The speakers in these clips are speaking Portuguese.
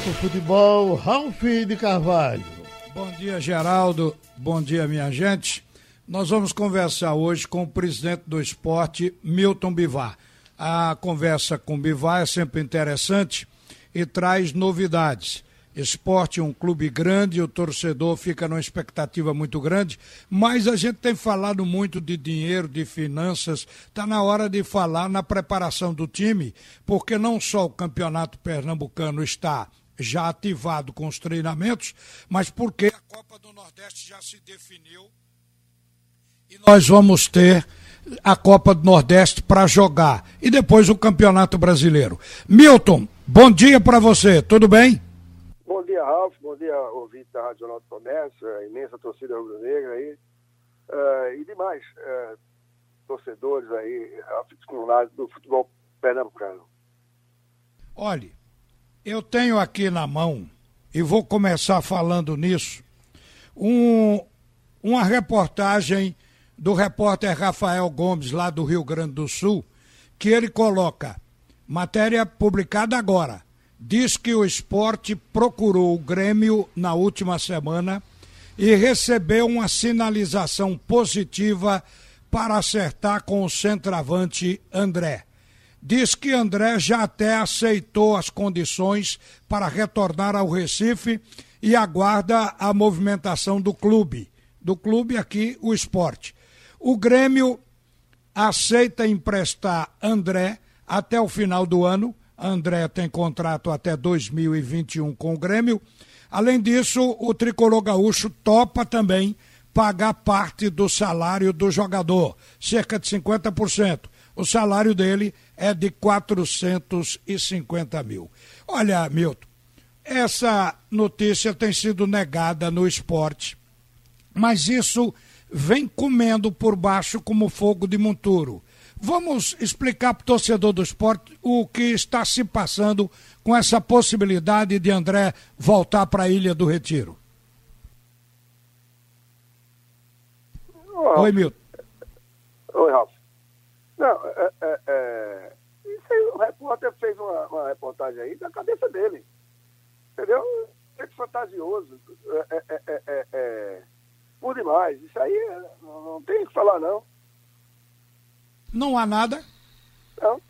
Futebol, Ralf de Carvalho. Bom dia, Geraldo. Bom dia, minha gente. Nós vamos conversar hoje com o presidente do esporte, Milton Bivar. A conversa com Bivar é sempre interessante e traz novidades. Esporte é um clube grande, o torcedor fica numa expectativa muito grande, mas a gente tem falado muito de dinheiro, de finanças. Está na hora de falar na preparação do time, porque não só o campeonato pernambucano está já ativado com os treinamentos, mas porque a Copa do Nordeste já se definiu e nós vamos ter a Copa do Nordeste para jogar e depois o Campeonato Brasileiro. Milton, bom dia para você, tudo bem? Bom dia, Ralf. Bom dia, ouvinte da Rádio Jornal do Comércio, a imensa torcida rubro-negra aí. Uh, e demais uh, torcedores aí, aficionados do futebol pernambucano. Olhe, eu tenho aqui na mão, e vou começar falando nisso, um, uma reportagem do repórter Rafael Gomes, lá do Rio Grande do Sul, que ele coloca, matéria publicada agora diz que o esporte procurou o Grêmio na última semana e recebeu uma sinalização positiva para acertar com o centroavante André. Diz que André já até aceitou as condições para retornar ao Recife e aguarda a movimentação do clube. Do clube aqui, o esporte. O Grêmio aceita emprestar André até o final do ano André tem contrato até 2021 com o Grêmio. Além disso, o tricolor gaúcho topa também pagar parte do salário do jogador, cerca de 50%. O salário dele é de 450 mil. Olha, Milton, essa notícia tem sido negada no esporte, mas isso vem comendo por baixo como fogo de monturo. Vamos explicar para o torcedor do esporte o que está se passando com essa possibilidade de André voltar para a Ilha do Retiro. Oi, Milton. Oi, Ralf. Não, é, é, é... Isso aí, o repórter fez uma, uma, reportagem aí da cabeça dele. Entendeu? É fantasioso. É, é, é, é, é por demais. Isso aí não, não tem o que falar, não. Não há nada? Não.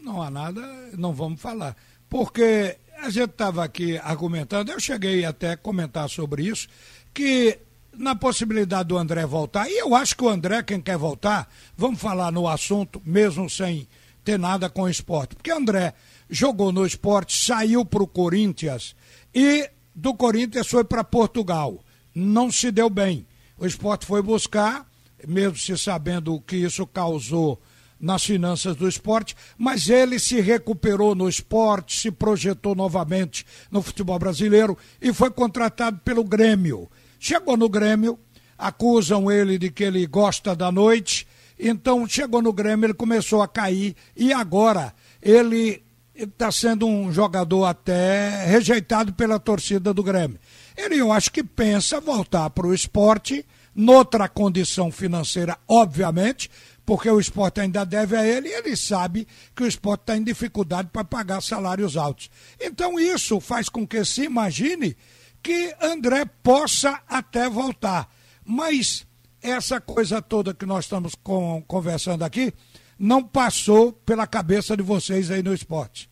Não há nada, não vamos falar. Porque a gente estava aqui argumentando, eu cheguei até a comentar sobre isso, que na possibilidade do André voltar, e eu acho que o André, quem quer voltar, vamos falar no assunto, mesmo sem ter nada com o esporte. Porque o André jogou no esporte, saiu para o Corinthians e do Corinthians foi para Portugal. Não se deu bem. O esporte foi buscar mesmo se sabendo o que isso causou nas finanças do esporte, mas ele se recuperou no esporte, se projetou novamente no futebol brasileiro e foi contratado pelo Grêmio. Chegou no Grêmio, acusam ele de que ele gosta da noite, então chegou no Grêmio, ele começou a cair e agora ele está sendo um jogador até rejeitado pela torcida do Grêmio. Ele, eu acho que pensa voltar para o esporte noutra condição financeira, obviamente, porque o esporte ainda deve a ele e ele sabe que o esporte está em dificuldade para pagar salários altos. Então isso faz com que se imagine que André possa até voltar. Mas essa coisa toda que nós estamos com, conversando aqui não passou pela cabeça de vocês aí no esporte.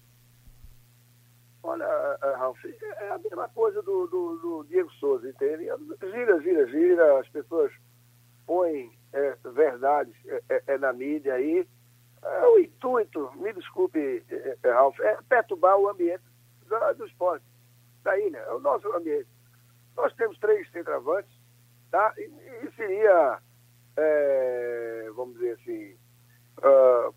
Olha, eh, Ralf, é a mesma coisa do, do, do Diego Souza, entende? Gira, gira, gira, as pessoas põem é, verdades é, é, é na mídia aí. É, o intuito, me desculpe, é, Ralf, é perturbar o ambiente do, do esporte, da ilha, é o nosso ambiente. Nós temos três centroavantes, tá? E, e seria, vamos dizer assim, uh,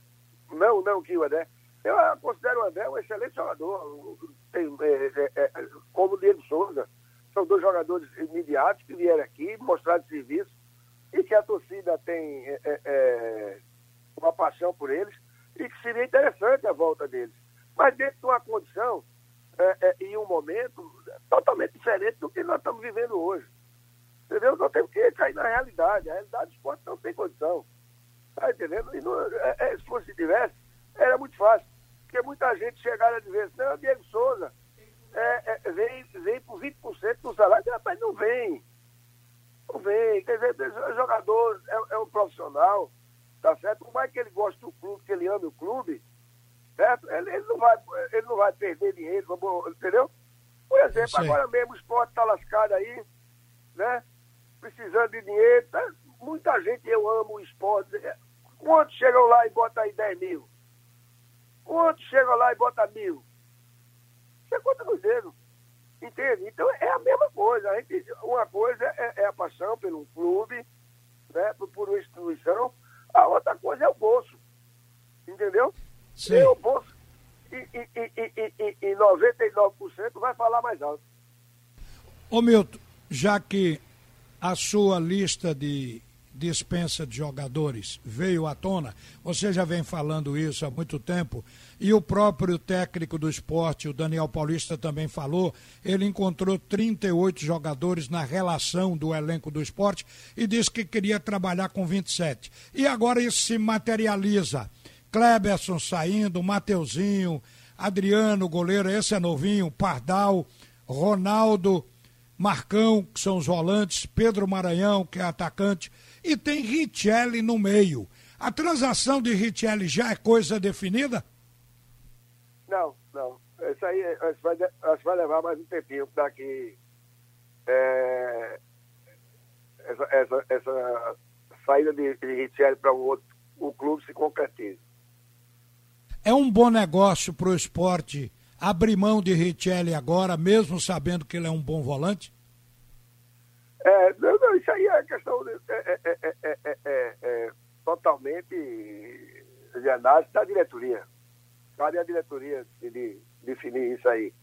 não, não que o Adé, eu considero o André um excelente jogador, tem, é, é, é, como o Diego Souza. São dois jogadores imediatos que vieram aqui, mostraram serviço e que a torcida tem é, é, é, uma paixão por eles e que seria interessante a volta deles. Mas dentro de uma condição e um momento totalmente diferente do que nós estamos vivendo hoje. Entendeu? Nós temos que cair na realidade. A realidade do esporte não tem condição. Está entendendo? E não, se fosse tivesse, era muito fácil. Porque muita gente chegaram a dizer não, Diego Souza, é, é, vem, vem por 20% do salário, mas não vem. Não vem. Quer dizer, o jogador é, é um profissional, tá certo? Por mais que ele goste do clube, que ele ame o clube, certo? Ele, ele não, vai, ele não vai perder dinheiro, entendeu? Por exemplo, agora mesmo o esporte está lascado aí, né? Precisando de dinheiro. Tá? Muita gente, eu amo o esporte. Quantos chegam lá e botam aí 10 mil? Quantos chegam lá e botam mil? Você conta nos dedos. Entende? Então é a mesma coisa. A gente, uma coisa é, é a paixão pelo clube, né, por, por uma instituição, a outra coisa é o bolso. Entendeu? Sim. E o bolso. E, e, e, e, e 99% vai falar mais alto. Ô Milton, já que a sua lista de dispensa de jogadores veio à tona, você já vem falando isso há muito tempo, e o próprio técnico do esporte, o Daniel Paulista, também falou, ele encontrou 38 jogadores na relação do elenco do esporte e disse que queria trabalhar com 27. E agora isso se materializa. Kleberson saindo, Mateuzinho, Adriano, goleiro, esse é novinho, Pardal, Ronaldo, Marcão, que são os volantes, Pedro Maranhão, que é atacante, e tem Richelli no meio. A transação de Richelli já é coisa definida? Não, não. Isso aí isso vai, vai levar mais um tempinho para que é, essa, essa, essa saída de, de Richelli para o outro o clube se concretize. É um bom negócio para o esporte abrir mão de Richelli agora, mesmo sabendo que ele é um bom volante? É, não, não, isso aí é questão de, é, é, é, totalmente de análise da diretoria. Cabe a diretoria de, de definir isso aí.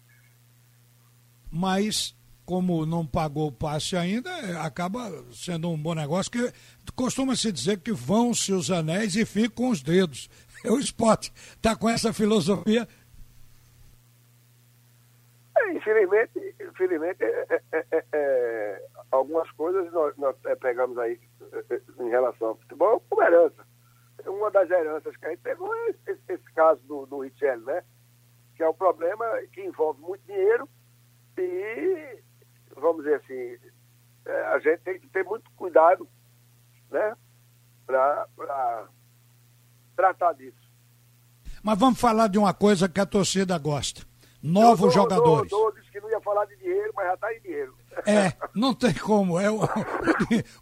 Mas, como não pagou o passe ainda, acaba sendo um bom negócio, que costuma-se dizer que vão-se os anéis e ficam os dedos. O esporte está com essa filosofia infelizmente, infelizmente é, é, é, é, algumas coisas nós, nós pegamos aí em relação ao futebol como herança. Uma das heranças que a gente pegou é esse, esse caso do, do Richelli, né? Que é um problema que envolve muito dinheiro e, vamos dizer assim, a gente tem que ter muito cuidado, né? Para tratar disso. Mas vamos falar de uma coisa que a torcida gosta novos dou, jogadores. Dou, dou, disse que não ia falar de dinheiro, mas já está em dinheiro. É, não tem como. É, o,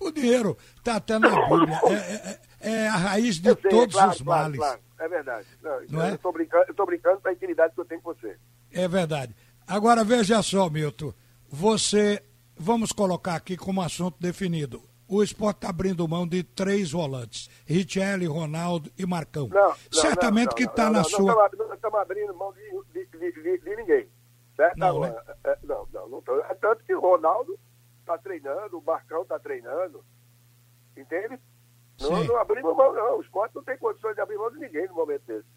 o dinheiro está até na Bíblia. É, é, é, a raiz de sei, todos claro, os males. Claro, claro. É verdade. Não, não é? Eu estou brincando, brincando para a intimidade que eu tenho com você. É verdade. Agora veja só, Milton. Você, vamos colocar aqui como assunto definido. O esporte está abrindo mão de três volantes: Richelli, Ronaldo e Marcão. Não, não, Certamente não, que está na sua. Não estamos abrindo mão de, de, de, de, ninguém. Certo? Não, né? É, é, não, não, não tô. É tanto que o Ronaldo está treinando, o Marcão está treinando. Entende? Não, não abrimos mão, não. O esporte não tem condições de abrir mão de ninguém no momento desse.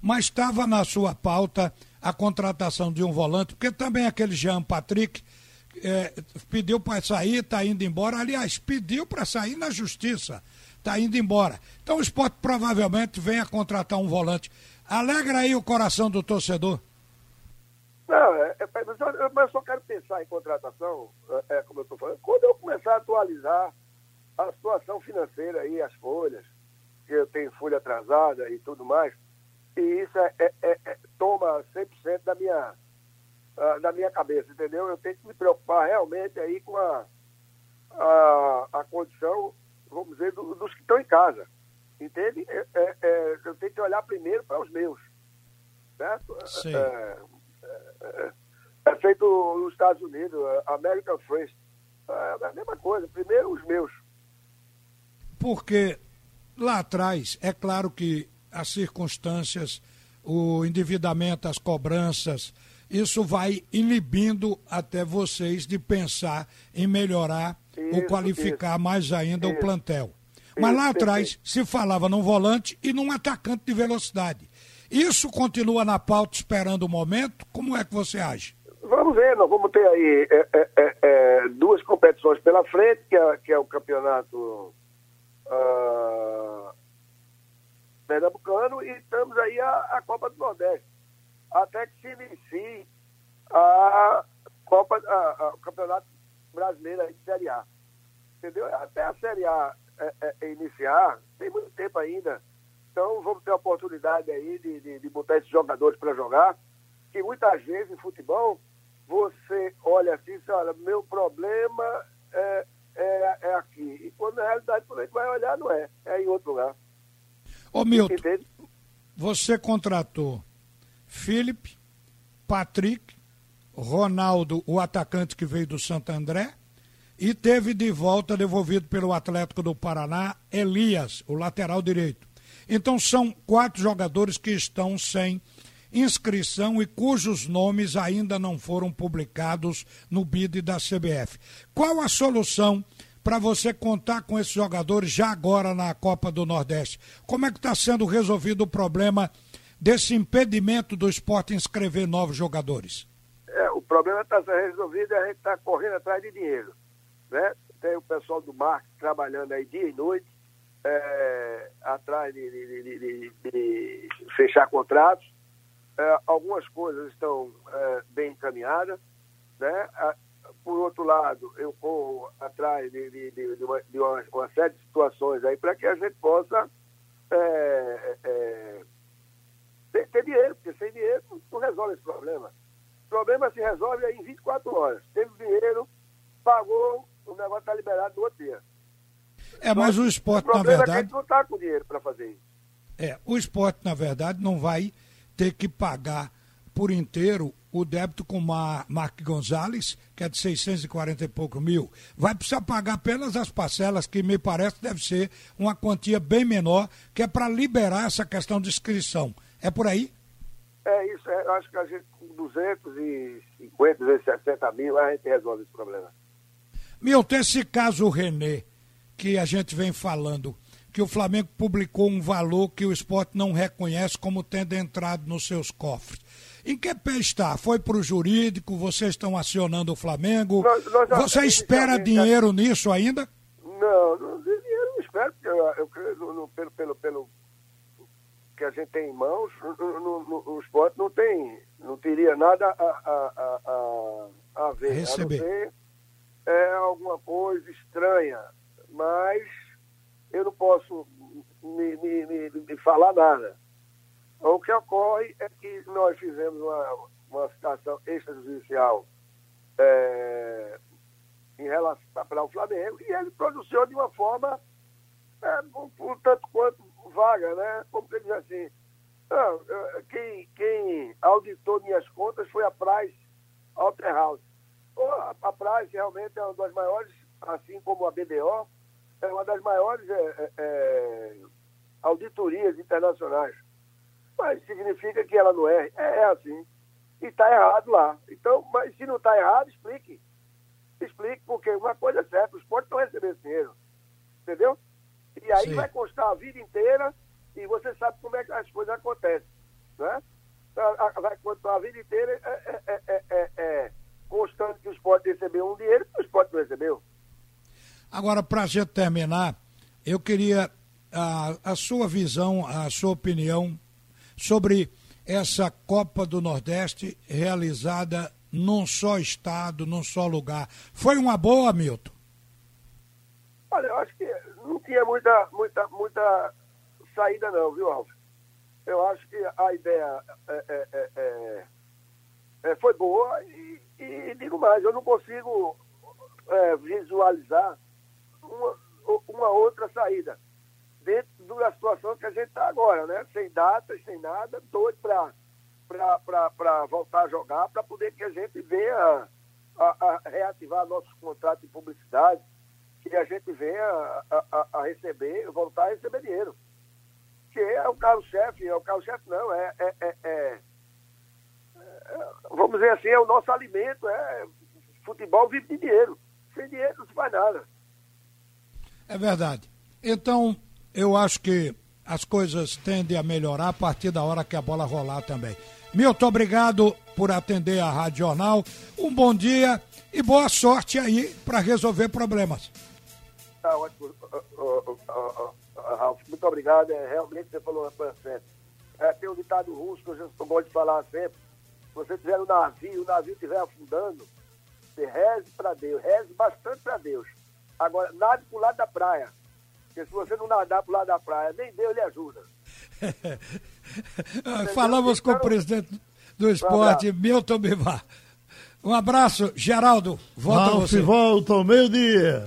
Mas estava na sua pauta a contratação de um volante, porque também aquele Jean Patrick é, pediu para sair, está indo embora. Aliás, pediu para sair na justiça, está indo embora. Então o esporte provavelmente venha contratar um volante. Alegra aí o coração do torcedor. Não, é, é, mas, eu, só quero pensar em contratação, é, é como eu estou falando, quando eu começar a atualizar a situação financeira aí, as folhas, que eu tenho folha atrasada e tudo mais, e isso é, é, é toma 100% da minha, uh, da minha cabeça, entendeu? Eu tenho que me preocupar realmente aí com a, a, a condição, vamos dizer, do, dos que estão em casa. Entende? É, é, é, eu tenho que olhar primeiro para os meus. Certo? Sim. É, é, é, feito nos Estados Unidos, American First. É a mesma coisa, primeiro os meus. Porque lá atrás, é claro que as circunstâncias, o endividamento, as cobranças, isso vai inibindo até vocês de pensar em melhorar isso, ou qualificar isso, mais ainda isso, o plantel. Mas lá atrás se falava num volante e num atacante de velocidade. Isso continua na pauta esperando o momento? Como é que você age? Vamos ver, nós vamos ter aí é, é, é, é duas competições pela frente, que é, que é o campeonato uh, pernambucano e estamos aí a, a Copa do Nordeste até que se inicie a, Copa, a, a, o Campeonato Brasileiro de Série A. Entendeu? Até a Série A é, é, iniciar, tem muito tempo ainda. Então vamos ter a oportunidade aí de, de, de botar esses jogadores para jogar, que muitas vezes em futebol você olha assim e olha, meu problema é, é, é, aqui. E quando na realidade, quando a gente vai olhar, não é. É em outro lugar. Ô Milton, Entende? você contratou Felipe, Patrick, Ronaldo, o atacante que veio do Santo André, e teve de volta devolvido pelo Atlético do Paraná Elias, o lateral direito. Então são quatro jogadores que estão sem inscrição e cujos nomes ainda não foram publicados no BID da CBF. Qual a solução para você contar com esses jogadores já agora na Copa do Nordeste? Como é que está sendo resolvido o problema desse impedimento do esporte inscrever novos jogadores? É, o problema está sendo resolvido e a gente está correndo atrás de dinheiro. Né? Tem o pessoal do marketing trabalhando aí dia e noite, é, atrás de, de, de, de, fechar contratos. É, algumas coisas estão é, bem encaminhadas. Né? Por outro lado, eu corro atrás de, uma, uma, uma, série de situações aí para que a gente possa é, é, ter, ter, dinheiro, porque sem dinheiro não resolve esse problema. O problema se resolve aí em 24 horas. Teve dinheiro, pagou, o negócio está liberado no outro dia. É, mas o esporte, o na verdade. É que a gente não está com dinheiro para fazer isso. É, o esporte, na verdade, não vai ter que pagar por inteiro o débito com Mar Mark Gonzalez, que é de 640 e pouco mil. Vai precisar pagar apenas as parcelas, que me parece deve ser uma quantia bem menor, que é para liberar essa questão de inscrição. É por aí? É isso, é, eu acho que a gente com 250, 260 mil, a gente resolve esse problema. Milton, esse caso Renê, que a gente vem falando, que o Flamengo publicou um valor que o esporte não reconhece como tendo entrado nos seus cofres. Em que pé está? Foi para o jurídico? Vocês estão acionando o Flamengo? Nós, nós Você espera dinheiro nisso ainda? Não, não dinheiro não espero, porque eu, eu no, pelo, pelo, pelo que a gente tem em mãos, no, no, o esporte não tem, não teria nada a, a, a, a ver. Receber. A não ser, é alguma coisa estranha, mas eu não posso me, me, me, me falar nada. O que ocorre é que nós fizemos uma, uma citação extrajudicial é, em relação para o Flamengo e ele produziu de uma forma é, um, um, tanto quanto vaga, né? Como ele diz assim, quem, quem auditou minhas contas foi a Price Waterhouse. A, Price realmente é uma das maiores, assim como a BDO, é uma das maiores é, é, é, auditorias internacionais. Mas significa que ela não é. É, é assim. E está errado lá. Então, mas se não está errado, explique. Explique, porque uma coisa é certa, os não receber esse dinheiro. Entendeu? E aí Sim. vai constar a vida inteira e você sabe como é que as coisas acontecem. Né? Vai constar a vida inteira é, é, é, é, é constando que o esporte recebeu um dinheiro que o esporte não recebeu. Agora, para a gente terminar, eu queria a, a sua visão, a sua opinião sobre essa Copa do Nordeste realizada num só estado, num só lugar. Foi uma boa, Milton? Olha, eu acho que tinha muita, muita, muita saída não, viu, Alves? Eu acho que a ideia é, é, é, é, é foi boa e, e, digo mais, eu não consigo é, visualizar uma, uma outra saída dentro da situação que a gente está agora, né? Sem datas, sem nada, doido para voltar a jogar, para poder que a gente venha a, a, reativar nossos contratos de publicidade, que a gente venha a, a, a, receber, voltar a receber dinheiro. Que é o carro-chefe, é o carro-chefe não, é, é, é, é, vamos dizer assim, é o nosso alimento, é futebol vive de dinheiro. Sem dinheiro não se faz nada. É verdade. Então, eu acho que as coisas tendem a melhorar a partir da hora que a bola rolar também. Milton, obrigado por atender a Rádio Jornal. Um bom dia e boa sorte aí para resolver problemas. Tá ótimo, Ralf. Muito obrigado. É, realmente você falou uma coisa certa. É, tem um ditado russo que eu gosto de falar sempre, você estiver no navio, o navio estiver afundando, você reze para Deus, reze bastante para Deus. Agora, nade para o lado da praia. Porque se você não nadar para o lado da praia, nem Deus lhe ajuda. Falamos com o presidente do esporte, Milton Bivar. Um abraço, Geraldo. Volta Ralf você. volta ao meio-dia.